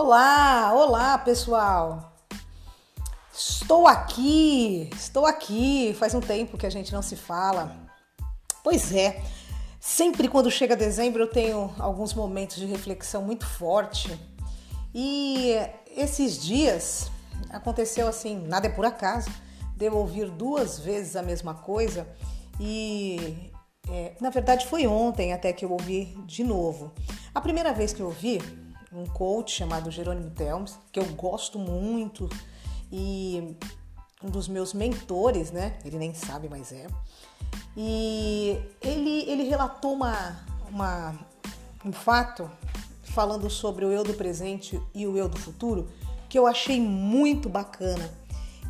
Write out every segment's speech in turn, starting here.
Olá, olá pessoal! Estou aqui, estou aqui. Faz um tempo que a gente não se fala. Pois é, sempre quando chega dezembro eu tenho alguns momentos de reflexão muito forte. E esses dias aconteceu assim, nada é por acaso, de eu ouvir duas vezes a mesma coisa e é, na verdade foi ontem até que eu ouvi de novo. A primeira vez que eu ouvi um coach chamado Jerônimo Telmes, que eu gosto muito e um dos meus mentores, né? Ele nem sabe, mas é. E ele, ele relatou uma, uma, um fato falando sobre o eu do presente e o eu do futuro que eu achei muito bacana.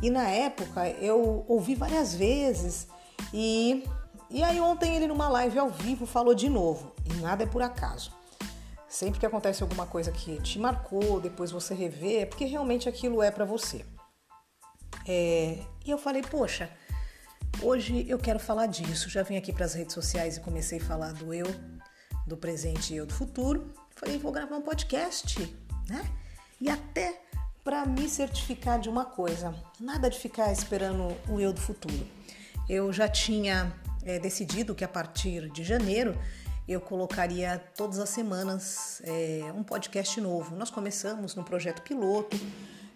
E na época eu ouvi várias vezes e, e aí ontem ele numa live ao vivo falou de novo. E nada é por acaso. Sempre que acontece alguma coisa que te marcou, depois você revê, é porque realmente aquilo é para você. É, e eu falei, poxa, hoje eu quero falar disso. Já vim aqui para as redes sociais e comecei a falar do eu, do presente e eu do futuro. Falei, vou gravar um podcast, né? E até para me certificar de uma coisa, nada de ficar esperando o eu do futuro. Eu já tinha é, decidido que a partir de janeiro eu colocaria todas as semanas é, um podcast novo. Nós começamos no projeto piloto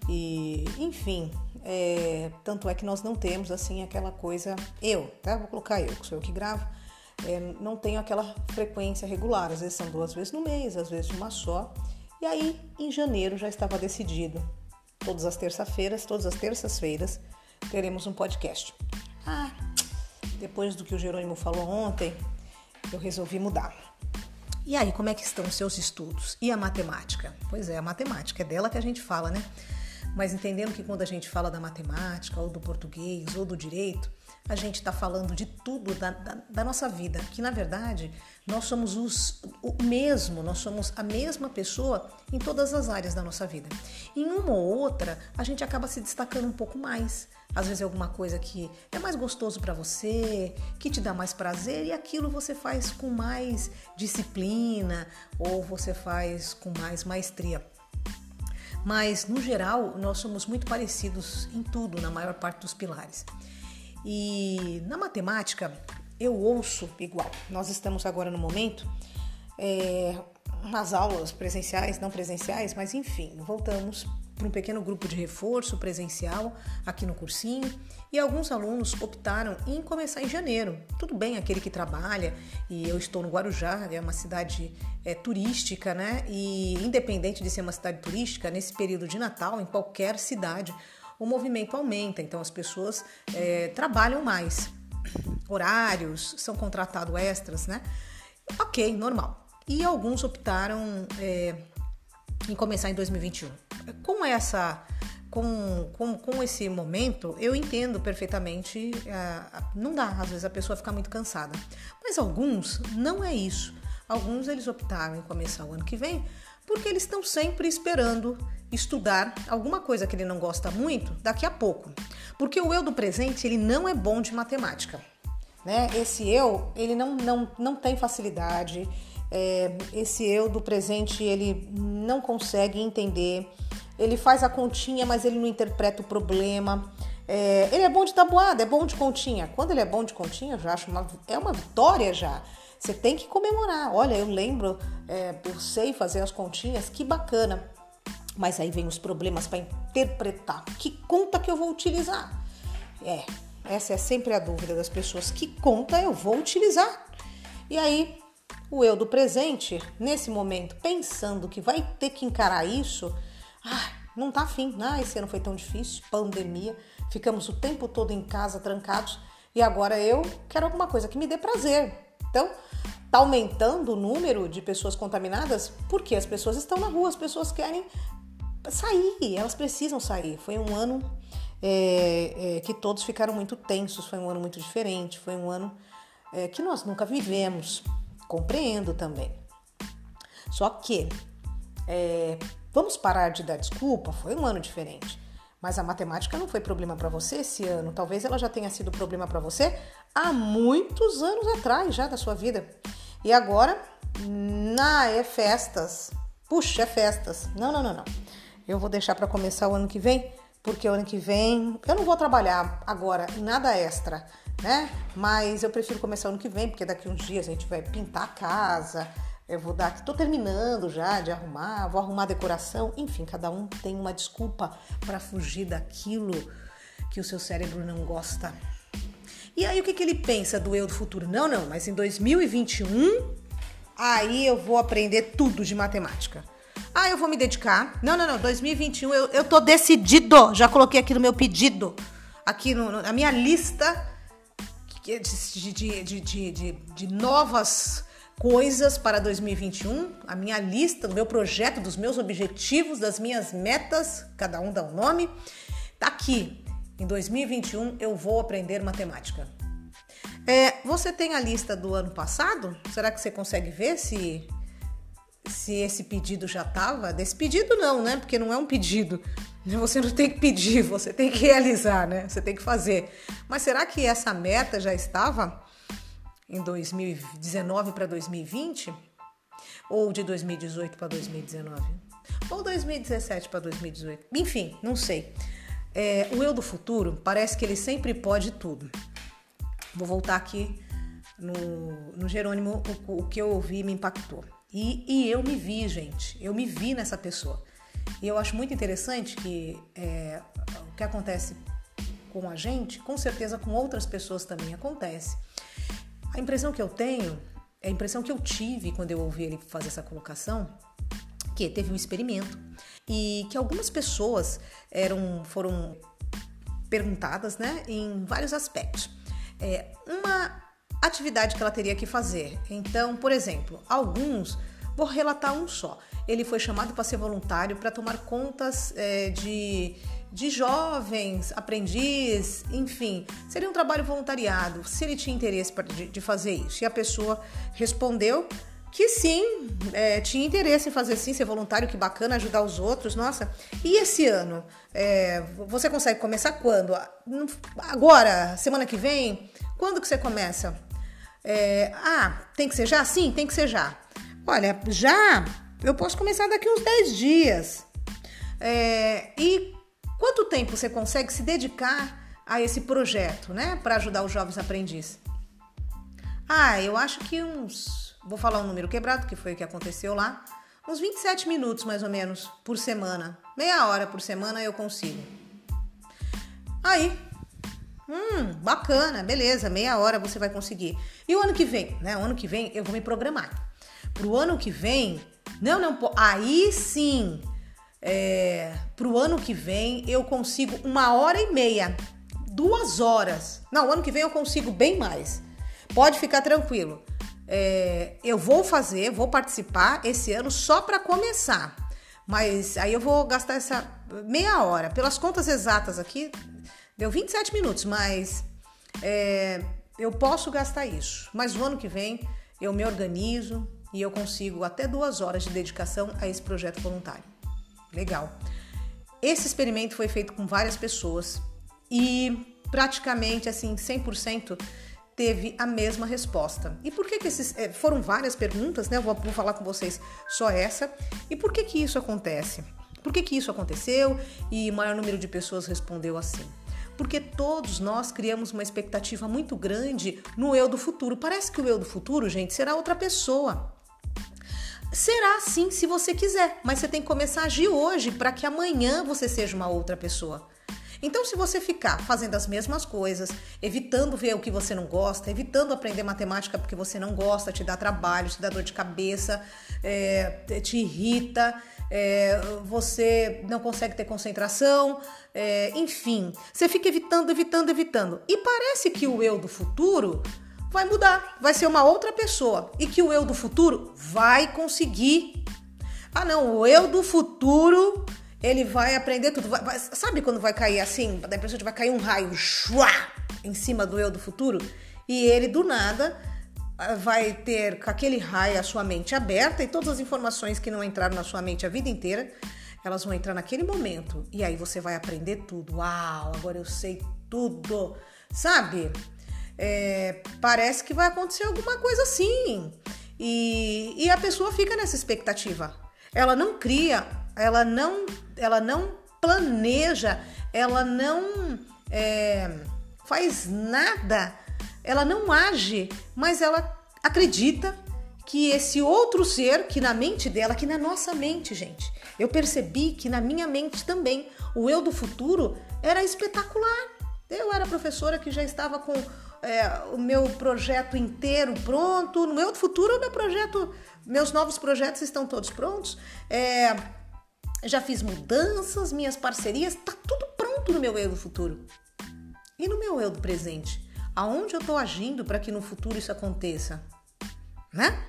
e, enfim, é, tanto é que nós não temos assim aquela coisa. Eu, tá? Vou colocar eu, que sou eu que gravo. É, não tenho aquela frequência regular, às vezes são duas vezes no mês, às vezes uma só. E aí, em janeiro já estava decidido. Todas as terças-feiras, todas as terças-feiras, teremos um podcast. Ah, depois do que o Jerônimo falou ontem, eu resolvi mudar. E aí, como é que estão os seus estudos? E a matemática? Pois é, a matemática é dela que a gente fala, né? Mas entendendo que quando a gente fala da matemática, ou do português, ou do direito, a gente está falando de tudo da, da, da, nossa vida, que na verdade nós somos os, o mesmo, nós somos a mesma pessoa em todas as áreas da nossa vida. Em uma ou outra, a gente acaba se destacando um pouco mais. Às vezes é alguma coisa que é mais gostoso para você, que te dá mais prazer e aquilo você faz com mais disciplina ou você faz com mais maestria. Mas no geral, nós somos muito parecidos em tudo, na maior parte dos pilares. E na matemática eu ouço igual. Nós estamos agora no momento é, nas aulas presenciais, não presenciais, mas enfim, voltamos para um pequeno grupo de reforço presencial aqui no cursinho e alguns alunos optaram em começar em janeiro. Tudo bem, aquele que trabalha e eu estou no Guarujá, é uma cidade é, turística, né? E independente de ser uma cidade turística, nesse período de Natal, em qualquer cidade, o movimento aumenta, então as pessoas é, trabalham mais. Horários, são contratados extras, né? Ok, normal. E alguns optaram é, em começar em 2021. Com essa. Com, com, com esse momento, eu entendo perfeitamente. Uh, não dá, às vezes a pessoa fica muito cansada. Mas alguns não é isso. Alguns eles optaram em começar o ano que vem porque eles estão sempre esperando estudar alguma coisa que ele não gosta muito daqui a pouco. Porque o eu do presente, ele não é bom de matemática. Né? Esse eu, ele não, não, não tem facilidade. É, esse eu do presente, ele não consegue entender. Ele faz a continha, mas ele não interpreta o problema. É, ele é bom de tabuada, é bom de continha. Quando ele é bom de continha, eu já acho uma, é uma vitória já. Você tem que comemorar. Olha, eu lembro, é, eu sei fazer as continhas, que bacana. Mas aí vem os problemas para interpretar. Que conta que eu vou utilizar? É, essa é sempre a dúvida das pessoas. Que conta eu vou utilizar? E aí, o eu do presente, nesse momento, pensando que vai ter que encarar isso, ah, não tá afim. Ah, esse ano foi tão difícil, pandemia, ficamos o tempo todo em casa trancados e agora eu quero alguma coisa que me dê prazer. Então, tá aumentando o número de pessoas contaminadas porque as pessoas estão na rua, as pessoas querem sair, elas precisam sair. Foi um ano é, é, que todos ficaram muito tensos, foi um ano muito diferente, foi um ano é, que nós nunca vivemos. Compreendo também. Só que é, vamos parar de dar desculpa, foi um ano diferente. Mas a matemática não foi problema para você esse ano. Talvez ela já tenha sido problema para você há muitos anos atrás já da sua vida. E agora, na é festas, Puxa, é festas. Não, não, não, não. Eu vou deixar para começar o ano que vem, porque o ano que vem eu não vou trabalhar agora nada extra, né? Mas eu prefiro começar ano que vem, porque daqui uns dias a gente vai pintar a casa. Eu vou dar, tô terminando já de arrumar, vou arrumar a decoração, enfim, cada um tem uma desculpa para fugir daquilo que o seu cérebro não gosta. E aí o que, que ele pensa do eu do futuro? Não, não, mas em 2021 aí eu vou aprender tudo de matemática. Ah, eu vou me dedicar. Não, não, não. 2021 eu, eu tô decidido. Já coloquei aqui no meu pedido. Aqui no, na minha lista de, de, de, de, de novas coisas para 2021. A minha lista, do meu projeto, dos meus objetivos, das minhas metas. Cada um dá um nome. Tá aqui. Em 2021 eu vou aprender matemática. É, você tem a lista do ano passado? Será que você consegue ver se se esse pedido já estava. Desse pedido não, né? Porque não é um pedido. Você não tem que pedir, você tem que realizar, né? Você tem que fazer. Mas será que essa meta já estava em 2019 para 2020? Ou de 2018 para 2019? Ou 2017 para 2018? Enfim, não sei. É, o eu do futuro parece que ele sempre pode tudo. Vou voltar aqui no, no Jerônimo, o, o que eu ouvi me impactou. E, e eu me vi, gente, eu me vi nessa pessoa. E eu acho muito interessante que é, o que acontece com a gente, com certeza com outras pessoas também acontece. A impressão que eu tenho, a impressão que eu tive quando eu ouvi ele fazer essa colocação, que teve um experimento e que algumas pessoas eram foram perguntadas, né, em vários aspectos. É, uma atividade que ela teria que fazer. Então, por exemplo, alguns, vou relatar um só. Ele foi chamado para ser voluntário para tomar contas é, de, de jovens, aprendiz, enfim. Seria um trabalho voluntariado, se ele tinha interesse pra, de, de fazer isso. E a pessoa respondeu que sim, é, tinha interesse em fazer sim, ser voluntário, que bacana, ajudar os outros, nossa. E esse ano? É, você consegue começar quando? Agora? Semana que vem? Quando que você começa? É, ah, tem que ser já? Sim, tem que ser já. Olha, já eu posso começar daqui uns 10 dias. É, e quanto tempo você consegue se dedicar a esse projeto, né, para ajudar os jovens aprendizes? Ah, eu acho que uns. Vou falar um número quebrado, que foi o que aconteceu lá. Uns 27 minutos mais ou menos por semana. Meia hora por semana eu consigo. Aí, Hum, bacana, beleza, meia hora você vai conseguir. E o ano que vem, né? O ano que vem eu vou me programar. Pro ano que vem, não, não, aí sim, é, pro ano que vem eu consigo uma hora e meia, duas horas. Não, o ano que vem eu consigo bem mais. Pode ficar tranquilo. É, eu vou fazer, vou participar esse ano só para começar. Mas aí eu vou gastar essa meia hora. Pelas contas exatas aqui, Deu 27 minutos, mas é, eu posso gastar isso. Mas no ano que vem eu me organizo e eu consigo até duas horas de dedicação a esse projeto voluntário. Legal. Esse experimento foi feito com várias pessoas e praticamente assim 100% teve a mesma resposta. E por que, que esses é, foram várias perguntas, né? Eu vou, vou, falar com vocês só essa. E por que que isso acontece? Por que que isso aconteceu? E o maior número de pessoas respondeu assim porque todos nós criamos uma expectativa muito grande no eu do futuro. Parece que o eu do futuro, gente, será outra pessoa. Será sim se você quiser, mas você tem que começar a agir hoje para que amanhã você seja uma outra pessoa. Então, se você ficar fazendo as mesmas coisas, evitando ver o que você não gosta, evitando aprender matemática porque você não gosta, te dá trabalho, te dá dor de cabeça, é, te irrita, é, você não consegue ter concentração, é, enfim, você fica evitando, evitando, evitando. E parece que o eu do futuro vai mudar, vai ser uma outra pessoa e que o eu do futuro vai conseguir. Ah, não, o eu do futuro ele vai aprender tudo. Vai, vai, sabe quando vai cair assim? Da impressão de vai cair um raio shua, em cima do eu do futuro e ele do nada vai ter com aquele raio a sua mente aberta e todas as informações que não entraram na sua mente a vida inteira, elas vão entrar naquele momento. E aí você vai aprender tudo. Uau, agora eu sei tudo. Sabe? É, parece que vai acontecer alguma coisa assim. E, e a pessoa fica nessa expectativa. ela não cria, ela não, ela não planeja, ela não é, faz nada, ela não age, mas ela acredita que esse outro ser, que na mente dela, que na nossa mente, gente, eu percebi que na minha mente também, o eu do futuro era espetacular. Eu era professora que já estava com é, o meu projeto inteiro pronto. No meu futuro, meu projeto, meus novos projetos estão todos prontos. É, já fiz mudanças, minhas parcerias, tá tudo pronto no meu eu do futuro. E no meu eu do presente? Aonde eu estou agindo para que no futuro isso aconteça? Né?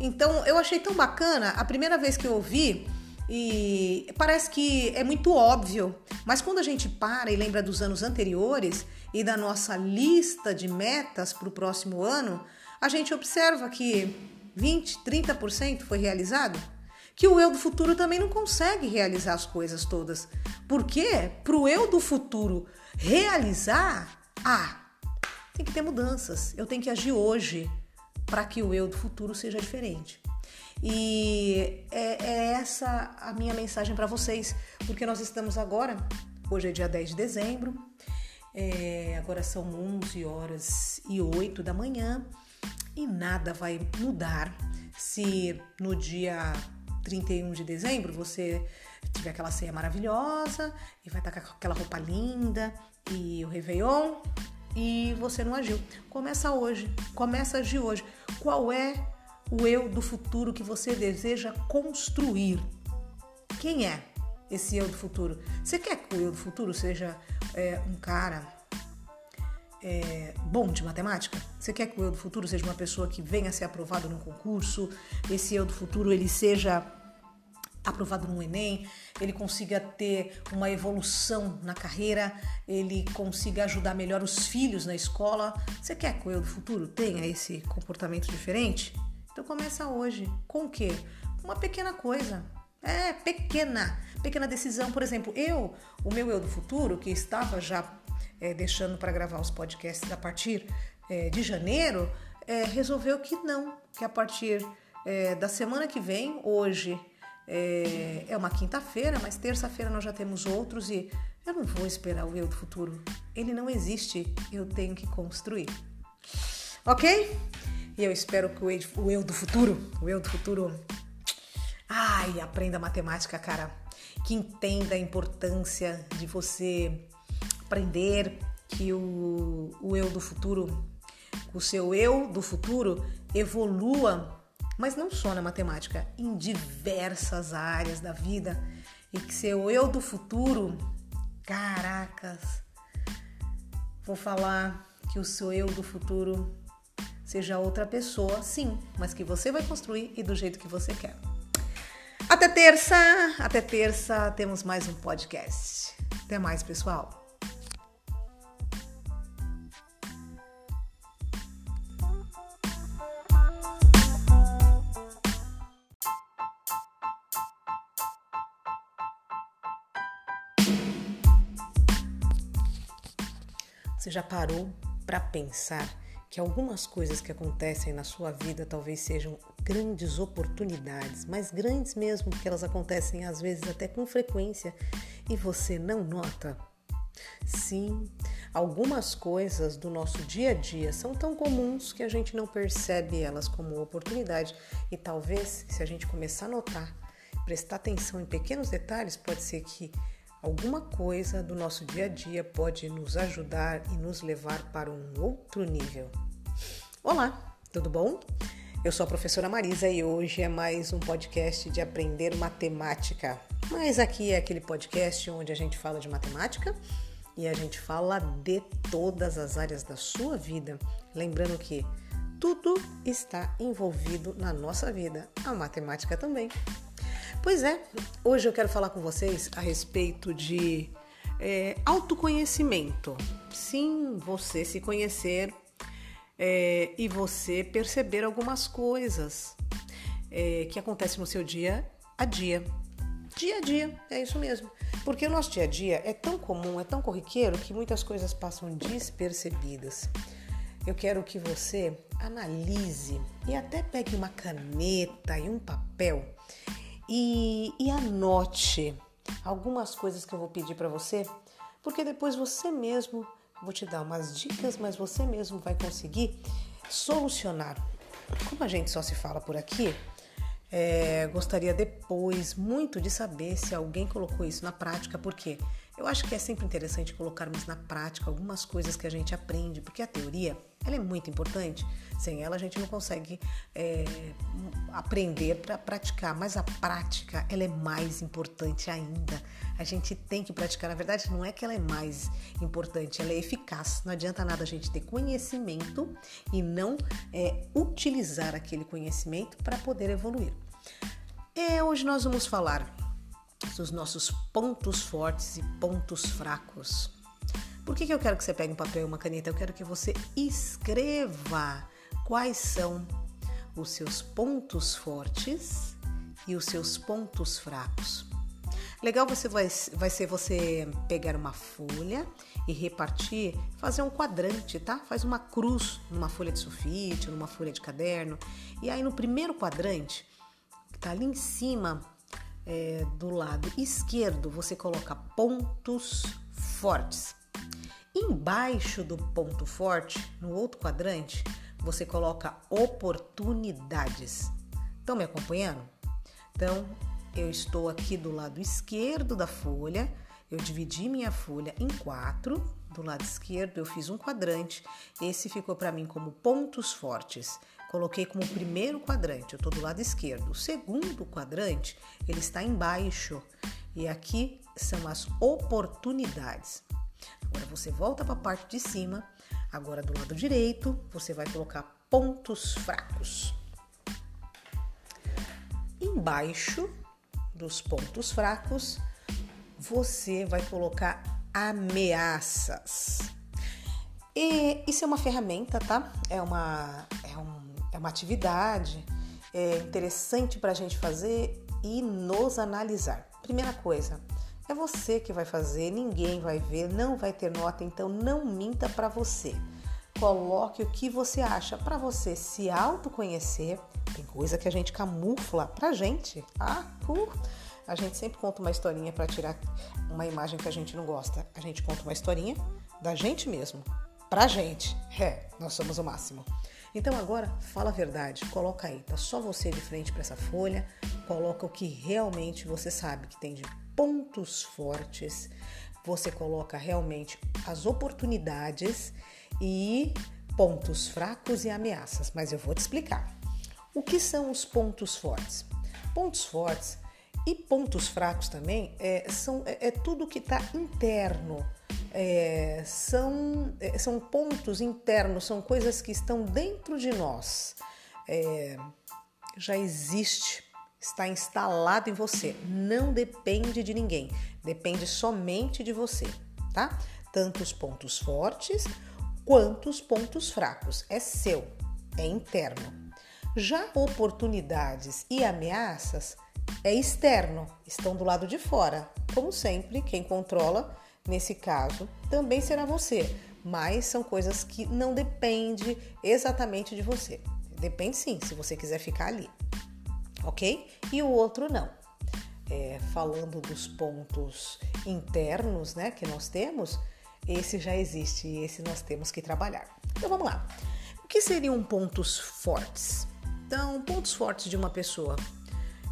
Então eu achei tão bacana a primeira vez que eu ouvi e parece que é muito óbvio, mas quando a gente para e lembra dos anos anteriores e da nossa lista de metas para o próximo ano, a gente observa que 20, 30% foi realizado. Que o eu do futuro também não consegue realizar as coisas todas. Porque para o eu do futuro realizar, ah, tem que ter mudanças. Eu tenho que agir hoje para que o eu do futuro seja diferente. E é, é essa a minha mensagem para vocês, porque nós estamos agora, hoje é dia 10 de dezembro, é, agora são 11 horas e 8 da manhã e nada vai mudar se no dia 31 de dezembro você tiver aquela ceia maravilhosa e vai estar com aquela roupa linda e o Réveillon e você não agiu. Começa hoje, começa agir hoje. Qual é o eu do futuro que você deseja construir? Quem é esse eu do futuro? Você quer que o eu do futuro seja é, um cara é, bom de matemática? Você quer que o eu do futuro seja uma pessoa que venha a ser aprovado num concurso? Esse eu do futuro ele seja aprovado no Enem, ele consiga ter uma evolução na carreira, ele consiga ajudar melhor os filhos na escola. Você quer que o eu do futuro tenha esse comportamento diferente? Então começa hoje. Com o quê? Uma pequena coisa. É, pequena. Pequena decisão. Por exemplo, eu, o meu eu do futuro, que estava já é, deixando para gravar os podcasts a partir é, de janeiro, é, resolveu que não, que a partir é, da semana que vem, hoje é, é uma quinta-feira, mas terça-feira nós já temos outros e eu não vou esperar o eu do futuro. Ele não existe, eu tenho que construir. Ok? E eu espero que o eu do futuro, o eu do futuro, ai, aprenda matemática, cara. Que entenda a importância de você aprender que o, o eu do futuro, o seu eu do futuro evolua mas não só na matemática, em diversas áreas da vida e que seu eu do futuro, caracas, vou falar que o seu eu do futuro seja outra pessoa, sim, mas que você vai construir e do jeito que você quer. Até terça, até terça temos mais um podcast. Até mais, pessoal. Você já parou para pensar que algumas coisas que acontecem na sua vida talvez sejam grandes oportunidades, mas grandes mesmo, porque elas acontecem às vezes até com frequência e você não nota? Sim, algumas coisas do nosso dia a dia são tão comuns que a gente não percebe elas como oportunidade e talvez se a gente começar a notar, prestar atenção em pequenos detalhes, pode ser que Alguma coisa do nosso dia a dia pode nos ajudar e nos levar para um outro nível. Olá, tudo bom? Eu sou a professora Marisa e hoje é mais um podcast de aprender matemática. Mas aqui é aquele podcast onde a gente fala de matemática e a gente fala de todas as áreas da sua vida. Lembrando que tudo está envolvido na nossa vida, a matemática também. Pois é, hoje eu quero falar com vocês a respeito de é, autoconhecimento. Sim, você se conhecer é, e você perceber algumas coisas é, que acontecem no seu dia a dia. Dia a dia, é isso mesmo. Porque o nosso dia a dia é tão comum, é tão corriqueiro que muitas coisas passam despercebidas. Eu quero que você analise e até pegue uma caneta e um papel e, e anote algumas coisas que eu vou pedir para você, porque depois você mesmo vou te dar umas dicas, mas você mesmo vai conseguir solucionar. Como a gente só se fala por aqui, é, gostaria depois muito de saber se alguém colocou isso na prática, porque eu acho que é sempre interessante colocarmos na prática algumas coisas que a gente aprende, porque a teoria ela é muito importante. Sem ela a gente não consegue é, aprender para praticar, mas a prática ela é mais importante ainda. A gente tem que praticar. Na verdade, não é que ela é mais importante, ela é eficaz. Não adianta nada a gente ter conhecimento e não é, utilizar aquele conhecimento para poder evoluir. Hoje nós vamos falar dos nossos pontos fortes e pontos fracos. Por que, que eu quero que você pegue um papel e uma caneta? Eu quero que você escreva quais são os seus pontos fortes e os seus pontos fracos. Legal você vai, vai ser você pegar uma folha e repartir, fazer um quadrante, tá? Faz uma cruz numa folha de sulfite, numa folha de caderno. E aí no primeiro quadrante, que tá ali em cima, é, do lado esquerdo, você coloca pontos fortes. Embaixo do ponto forte, no outro quadrante, você coloca oportunidades. Estão me acompanhando? Então, eu estou aqui do lado esquerdo da folha, eu dividi minha folha em quatro. Do lado esquerdo, eu fiz um quadrante. Esse ficou para mim como pontos fortes. Coloquei como primeiro quadrante, eu estou do lado esquerdo. O segundo quadrante, ele está embaixo. E aqui são as oportunidades. Agora você volta para a parte de cima. Agora do lado direito, você vai colocar pontos fracos. Embaixo dos pontos fracos, você vai colocar ameaças. E isso é uma ferramenta, tá? É uma, é um, é uma atividade é interessante para a gente fazer e nos analisar. Primeira coisa, é você que vai fazer, ninguém vai ver, não vai ter nota, então não minta para você. Coloque o que você acha para você se autoconhecer. Tem coisa que a gente camufla pra gente. Ah, uh, a gente sempre conta uma historinha para tirar uma imagem que a gente não gosta. A gente conta uma historinha da gente mesmo, pra gente. É, nós somos o máximo. Então agora fala a verdade, coloca aí, tá só você de frente para essa folha, coloca o que realmente você sabe que tem de pontos fortes, você coloca realmente as oportunidades e pontos fracos e ameaças, mas eu vou te explicar. O que são os pontos fortes? Pontos fortes e pontos fracos também é, são, é, é tudo que está interno é, são, é, são pontos internos, são coisas que estão dentro de nós. É, já existe, está instalado em você. Não depende de ninguém, depende somente de você, tá? Tanto os pontos fortes quanto os pontos fracos. É seu, é interno. Já oportunidades e ameaças é externo, estão do lado de fora. Como sempre, quem controla nesse caso, também será você, mas são coisas que não depende exatamente de você. Depende sim, se você quiser ficar ali, ok? E o outro não. É, falando dos pontos internos, né, que nós temos, esse já existe e esse nós temos que trabalhar. Então vamos lá. O que seriam pontos fortes? Então, pontos fortes de uma pessoa.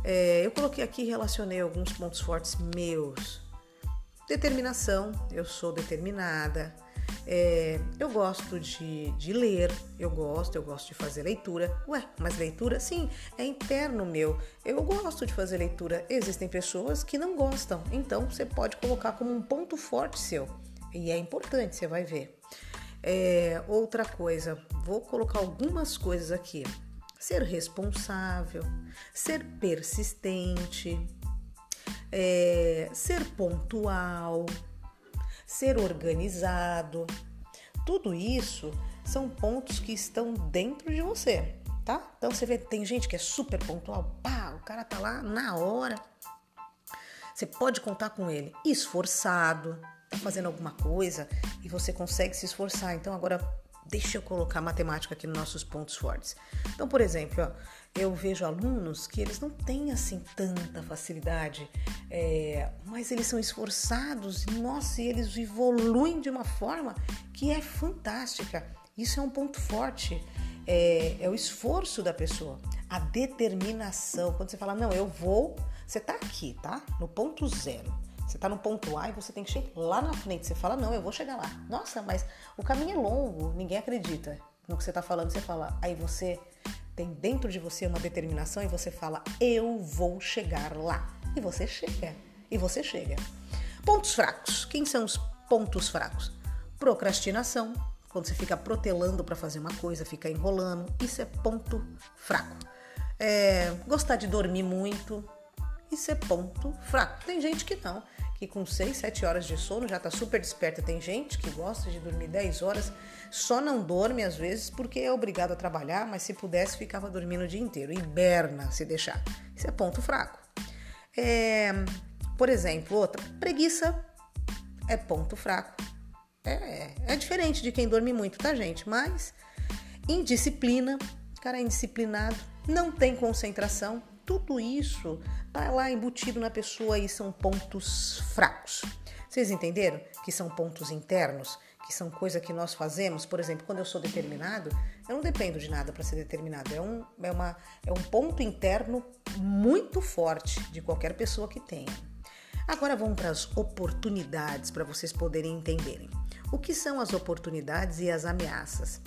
É, eu coloquei aqui, relacionei alguns pontos fortes meus Determinação, eu sou determinada. É, eu gosto de, de ler, eu gosto, eu gosto de fazer leitura. Ué, mas leitura, sim, é interno meu. Eu gosto de fazer leitura. Existem pessoas que não gostam, então você pode colocar como um ponto forte seu. E é importante, você vai ver. É, outra coisa, vou colocar algumas coisas aqui. Ser responsável, ser persistente, é, ser pontual, ser organizado. Tudo isso são pontos que estão dentro de você, tá? Então você vê, tem gente que é super pontual, pá, o cara tá lá na hora. Você pode contar com ele. Esforçado, tá fazendo alguma coisa e você consegue se esforçar. Então agora deixa eu colocar matemática aqui nos nossos pontos fortes. Então, por exemplo, ó, eu vejo alunos que eles não têm assim tanta facilidade, é, mas eles são esforçados, nossa, e eles evoluem de uma forma que é fantástica. Isso é um ponto forte. É, é o esforço da pessoa, a determinação. Quando você fala, não, eu vou, você tá aqui, tá? No ponto zero. Você tá no ponto A e você tem que chegar lá na frente. Você fala, não, eu vou chegar lá. Nossa, mas o caminho é longo, ninguém acredita no que você tá falando. Você fala, aí você tem dentro de você uma determinação e você fala, eu vou chegar lá. E você chega. E você chega. Pontos fracos. Quem são os pontos fracos? Procrastinação. Quando você fica protelando para fazer uma coisa, fica enrolando. Isso é ponto fraco. É, gostar de dormir muito. Isso é ponto fraco. Tem gente que não que com 6, 7 horas de sono já está super desperta. Tem gente que gosta de dormir 10 horas, só não dorme às vezes porque é obrigado a trabalhar, mas se pudesse ficava dormindo o dia inteiro. Hiberna se deixar. Isso é ponto fraco. É, por exemplo, outra, preguiça é ponto fraco. É, é diferente de quem dorme muito, tá, gente? Mas indisciplina, cara é indisciplinado, não tem concentração, tudo isso tá lá embutido na pessoa e são pontos fracos. Vocês entenderam? Que são pontos internos, que são coisas que nós fazemos. Por exemplo, quando eu sou determinado, eu não dependo de nada para ser determinado. É um, é, uma, é um ponto interno muito forte de qualquer pessoa que tenha. Agora vamos para as oportunidades para vocês poderem entenderem. O que são as oportunidades e as ameaças?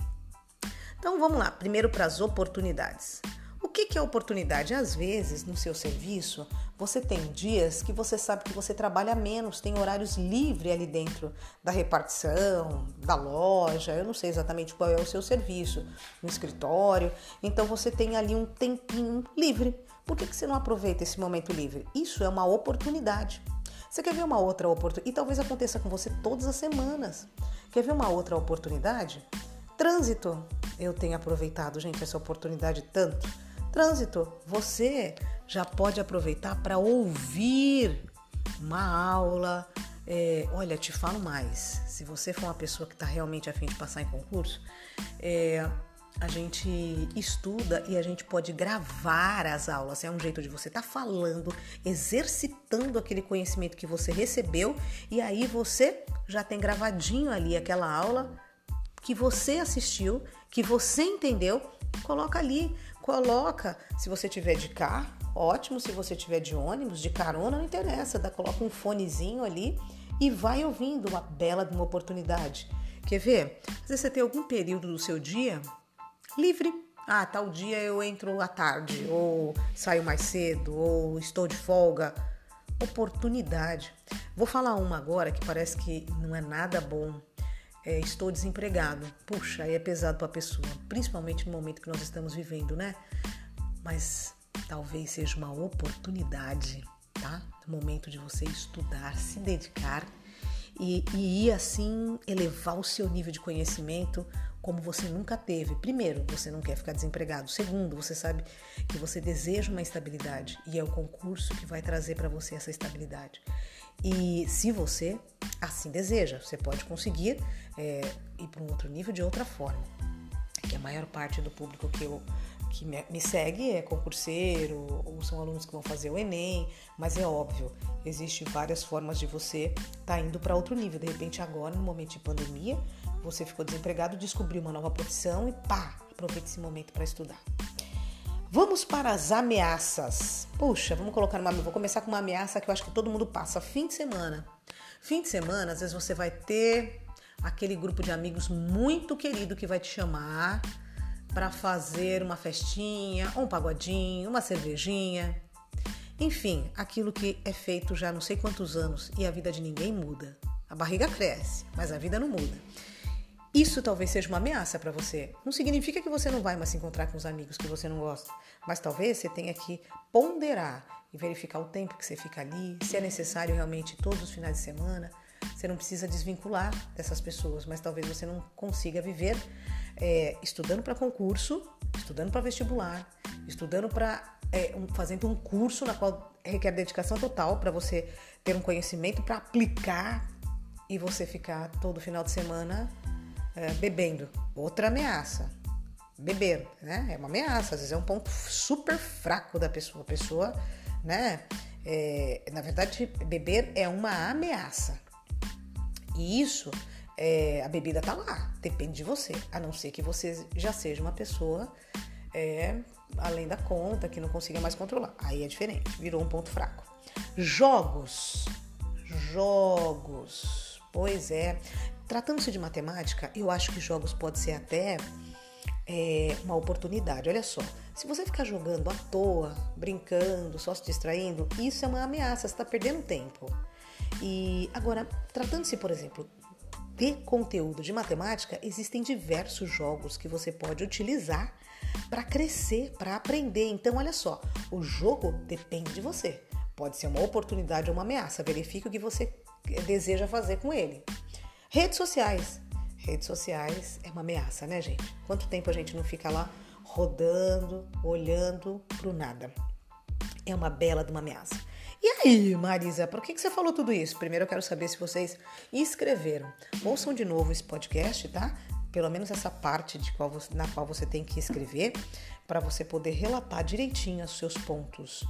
Então vamos lá, primeiro para as oportunidades. O que, é oportunidade? Às vezes, no seu serviço, você tem dias que você sabe que você trabalha menos, tem horários livres ali dentro da repartição, da loja, eu não sei exatamente qual é o seu serviço, no escritório. Então você tem ali um tempinho livre. Por que, você não aproveita esse momento livre? Isso é uma oportunidade. Você quer ver uma outra oportunidade? E talvez aconteça com você todas as semanas. Quer ver uma outra oportunidade? Trânsito. Eu tenho aproveitado, gente, essa oportunidade tanto Trânsito, você já pode aproveitar para ouvir uma aula. É, olha, te falo mais. Se você for uma pessoa que está realmente afim de passar em concurso, é, a gente estuda e a gente pode gravar as aulas. É um jeito de você estar tá falando, exercitando aquele conhecimento que você recebeu e aí você já tem gravadinho ali aquela aula que você assistiu, que você entendeu, coloca ali Coloca, se você tiver de carro, ótimo. Se você tiver de ônibus, de carona, não interessa. Dá, coloca um fonezinho ali e vai ouvindo uma bela de uma oportunidade. Quer ver? Às vezes você tem algum período do seu dia livre. Ah, tal dia eu entro à tarde, ou saio mais cedo, ou estou de folga. Oportunidade. Vou falar uma agora que parece que não é nada bom é, estou desempregado. Puxa, aí é pesado para a pessoa, principalmente no momento que nós estamos vivendo, né? Mas talvez seja uma oportunidade, tá? Momento de você estudar, se dedicar e, e ir assim elevar o seu nível de conhecimento como você nunca teve. Primeiro, você não quer ficar desempregado. Segundo, você sabe que você deseja uma estabilidade e é o concurso que vai trazer para você essa estabilidade. E se você assim deseja, você pode conseguir é, ir para um outro nível de outra forma. Que a maior parte do público que eu que me segue é concurseiro ou são alunos que vão fazer o Enem, mas é óbvio, existe várias formas de você estar tá indo para outro nível. De repente agora, no momento de pandemia, você ficou desempregado, descobriu uma nova profissão e pá, aproveite esse momento para estudar. Vamos para as ameaças. Puxa, vamos colocar uma. Vou começar com uma ameaça que eu acho que todo mundo passa. Fim de semana. Fim de semana, às vezes você vai ter aquele grupo de amigos muito querido que vai te chamar para fazer uma festinha, um pagodinho, uma cervejinha. Enfim, aquilo que é feito já não sei quantos anos e a vida de ninguém muda. A barriga cresce, mas a vida não muda. Isso talvez seja uma ameaça para você. Não significa que você não vai mais se encontrar com os amigos que você não gosta, mas talvez você tenha que ponderar e verificar o tempo que você fica ali, se é necessário realmente todos os finais de semana. Você não precisa desvincular dessas pessoas, mas talvez você não consiga viver é, estudando para concurso, estudando para vestibular, estudando para é, um, fazendo um curso na qual requer dedicação total para você ter um conhecimento para aplicar e você ficar todo final de semana é, bebendo, outra ameaça. Beber, né? É uma ameaça, às vezes é um ponto super fraco da pessoa. A pessoa, né? É, na verdade, beber é uma ameaça. E isso, é, a bebida tá lá, depende de você. A não ser que você já seja uma pessoa é, além da conta, que não consiga mais controlar. Aí é diferente, virou um ponto fraco. Jogos. Jogos. Pois é. Tratando-se de matemática, eu acho que jogos pode ser até é, uma oportunidade. Olha só, se você ficar jogando à toa, brincando, só se distraindo, isso é uma ameaça, você está perdendo tempo. E agora, tratando-se, por exemplo, de conteúdo de matemática, existem diversos jogos que você pode utilizar para crescer, para aprender. Então, olha só, o jogo depende de você. Pode ser uma oportunidade ou uma ameaça. Verifique o que você deseja fazer com ele. Redes sociais. Redes sociais é uma ameaça, né, gente? Quanto tempo a gente não fica lá rodando, olhando pro nada? É uma bela de uma ameaça. E aí, Marisa, por que, que você falou tudo isso? Primeiro eu quero saber se vocês escreveram. Ouçam de novo esse podcast, tá? Pelo menos essa parte de qual você, na qual você tem que escrever, para você poder relatar direitinho os seus pontos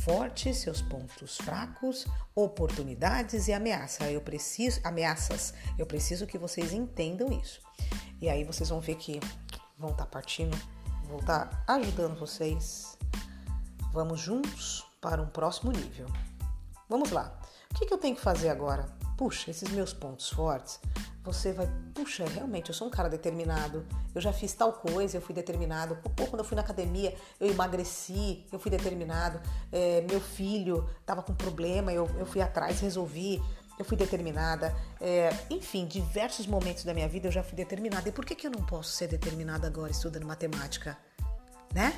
fortes, seus pontos fracos, oportunidades e ameaça. Eu preciso ameaças. Eu preciso que vocês entendam isso. E aí vocês vão ver que vão estar tá partindo, vou estar tá ajudando vocês. Vamos juntos para um próximo nível. Vamos lá. O que, que eu tenho que fazer agora? Puxa, esses meus pontos fortes você vai, puxa, realmente, eu sou um cara determinado, eu já fiz tal coisa, eu fui determinado. Pô, quando eu fui na academia, eu emagreci, eu fui determinado. É, meu filho estava com problema, eu, eu fui atrás, resolvi, eu fui determinada. É, enfim, diversos momentos da minha vida eu já fui determinada. E por que, que eu não posso ser determinada agora estudando matemática? Né?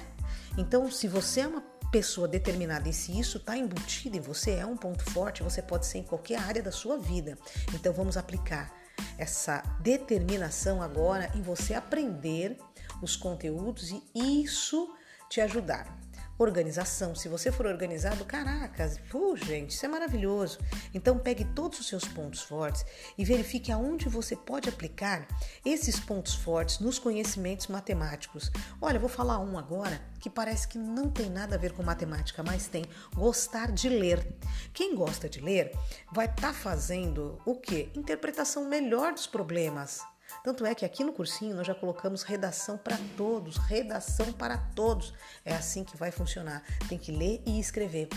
Então, se você é uma pessoa determinada e se isso está embutido em você, é um ponto forte, você pode ser em qualquer área da sua vida. Então, vamos aplicar essa determinação agora em você aprender os conteúdos e isso te ajudar. Organização, se você for organizado, caracas, pô, gente, isso é maravilhoso. Então pegue todos os seus pontos fortes e verifique aonde você pode aplicar esses pontos fortes nos conhecimentos matemáticos. Olha, vou falar um agora que parece que não tem nada a ver com matemática, mas tem gostar de ler. Quem gosta de ler vai estar tá fazendo o que? Interpretação melhor dos problemas. Tanto é que aqui no cursinho nós já colocamos redação para todos, redação para todos. É assim que vai funcionar. Tem que ler e escrever.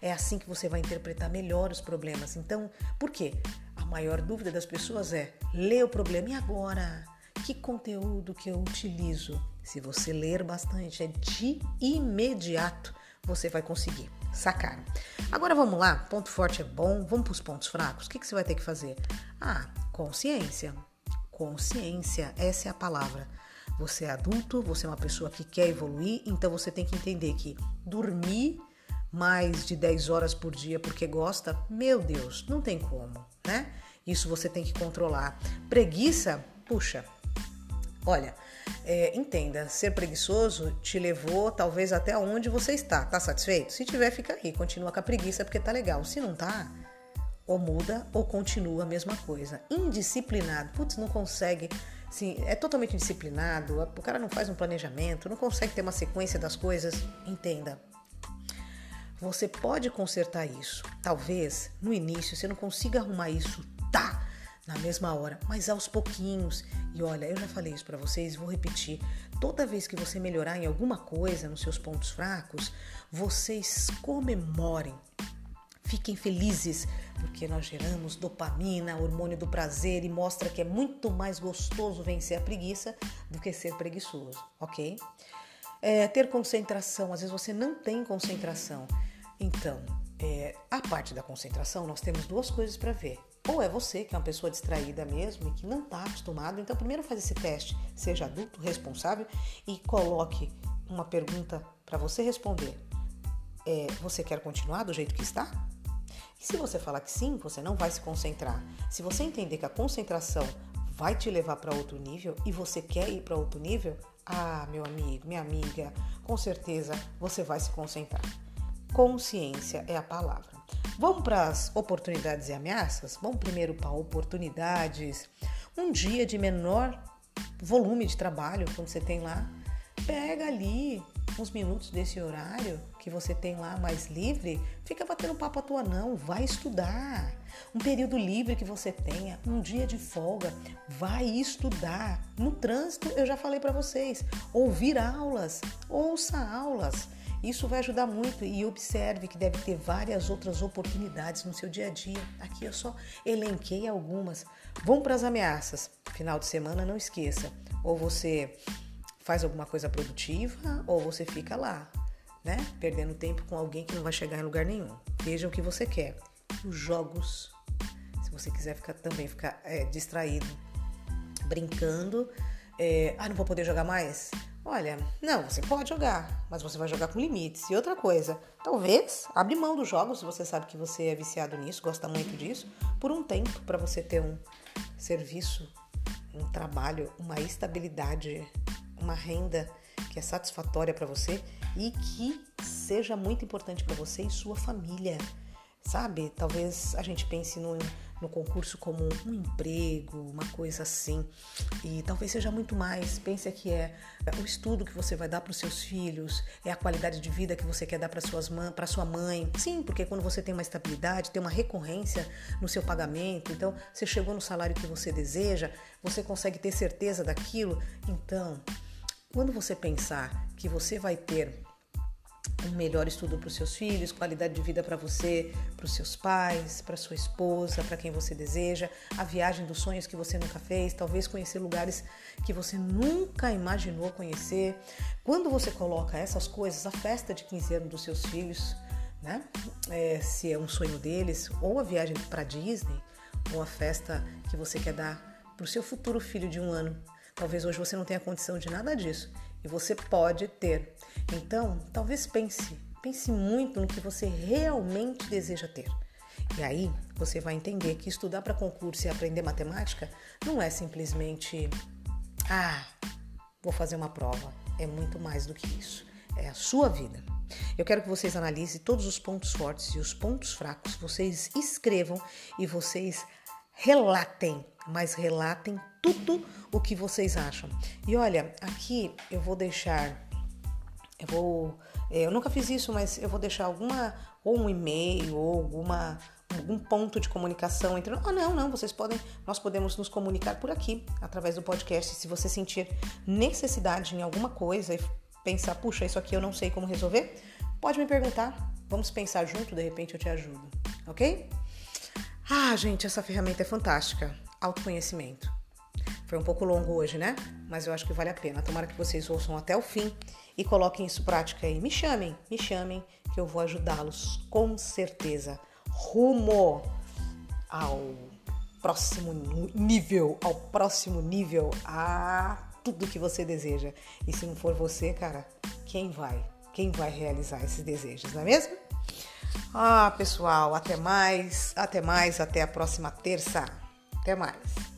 É assim que você vai interpretar melhor os problemas. Então, por quê? A maior dúvida das pessoas é: ler o problema e agora? Que conteúdo que eu utilizo? Se você ler bastante, é de imediato você vai conseguir sacar. Agora vamos lá, ponto forte é bom, vamos para os pontos fracos. O que, que você vai ter que fazer? Ah, consciência consciência, essa é a palavra. Você é adulto, você é uma pessoa que quer evoluir, então você tem que entender que dormir mais de 10 horas por dia porque gosta, meu Deus, não tem como, né? Isso você tem que controlar. Preguiça, puxa, olha, é, entenda, ser preguiçoso te levou talvez até onde você está. Tá satisfeito? Se tiver, fica aí, continua com a preguiça porque tá legal. Se não tá, ou muda ou continua a mesma coisa. Indisciplinado, putz, não consegue, sim, é totalmente indisciplinado, o cara não faz um planejamento, não consegue ter uma sequência das coisas. Entenda. Você pode consertar isso. Talvez no início você não consiga arrumar isso, tá? Na mesma hora, mas aos pouquinhos. E olha, eu já falei isso para vocês, vou repetir. Toda vez que você melhorar em alguma coisa, nos seus pontos fracos, vocês comemorem Fiquem felizes, porque nós geramos dopamina, hormônio do prazer e mostra que é muito mais gostoso vencer a preguiça do que ser preguiçoso, ok? É, ter concentração, às vezes você não tem concentração. Então, é, a parte da concentração, nós temos duas coisas para ver. Ou é você, que é uma pessoa distraída mesmo e que não está acostumado. Então, primeiro faz esse teste, seja adulto, responsável e coloque uma pergunta para você responder. É, você quer continuar do jeito que está? E se você falar que sim, você não vai se concentrar. Se você entender que a concentração vai te levar para outro nível e você quer ir para outro nível, ah, meu amigo, minha amiga, com certeza você vai se concentrar. Consciência é a palavra. Vamos para as oportunidades e ameaças? Vamos primeiro para oportunidades. um dia de menor volume de trabalho, quando você tem lá, pega ali uns minutos desse horário que você tem lá mais livre, fica batendo papo à tua não, vai estudar. Um período livre que você tenha, um dia de folga, vai estudar. No trânsito, eu já falei para vocês, ouvir aulas, ouça aulas. Isso vai ajudar muito e observe que deve ter várias outras oportunidades no seu dia a dia. Aqui eu só elenquei algumas. Vamos para as ameaças. Final de semana, não esqueça. Ou você faz alguma coisa produtiva ou você fica lá, né? Perdendo tempo com alguém que não vai chegar em lugar nenhum. Veja o que você quer. Os jogos, se você quiser ficar também ficar é, distraído, brincando, é, ah, não vou poder jogar mais. Olha, não, você pode jogar, mas você vai jogar com limites. E outra coisa, talvez abre mão dos jogos, se você sabe que você é viciado nisso, gosta muito disso, por um tempo para você ter um serviço, um trabalho, uma estabilidade, uma renda que é satisfatória para você e que seja muito importante para você e sua família. Sabe? Talvez a gente pense no no concurso como um emprego, uma coisa assim. E talvez seja muito mais. Pense que é, o estudo que você vai dar para os seus filhos, é a qualidade de vida que você quer dar para suas para sua mãe. Sim, porque quando você tem uma estabilidade, tem uma recorrência no seu pagamento, então você chegou no salário que você deseja, você consegue ter certeza daquilo. Então, quando você pensar que você vai ter um melhor estudo para os seus filhos, qualidade de vida para você, para os seus pais, para sua esposa, para quem você deseja, a viagem dos sonhos que você nunca fez, talvez conhecer lugares que você nunca imaginou conhecer. Quando você coloca essas coisas, a festa de 15 anos dos seus filhos, né? É, se é um sonho deles, ou a viagem para Disney, ou a festa que você quer dar para o seu futuro filho de um ano. Talvez hoje você não tenha condição de nada disso e você pode ter. Então, talvez pense, pense muito no que você realmente deseja ter. E aí você vai entender que estudar para concurso e aprender matemática não é simplesmente ah, vou fazer uma prova. É muito mais do que isso. É a sua vida. Eu quero que vocês analisem todos os pontos fortes e os pontos fracos, vocês escrevam e vocês relatem, mas relatem tudo o que vocês acham. E olha, aqui eu vou deixar, eu vou, é, eu nunca fiz isso, mas eu vou deixar alguma ou um e-mail ou alguma algum ponto de comunicação entre. Ah, não, não, vocês podem, nós podemos nos comunicar por aqui através do podcast. Se você sentir necessidade em alguma coisa e pensar, puxa, isso aqui eu não sei como resolver, pode me perguntar. Vamos pensar junto, de repente eu te ajudo, ok? Ah, gente, essa ferramenta é fantástica. Autoconhecimento. Foi um pouco longo hoje, né? Mas eu acho que vale a pena. Tomara que vocês ouçam até o fim e coloquem isso em prática aí. Me chamem, me chamem, que eu vou ajudá-los com certeza. Rumo ao próximo nível, ao próximo nível, a tudo que você deseja. E se não for você, cara, quem vai? Quem vai realizar esses desejos, não é mesmo? Ah, pessoal, até mais, até mais, até a próxima terça. Até mais.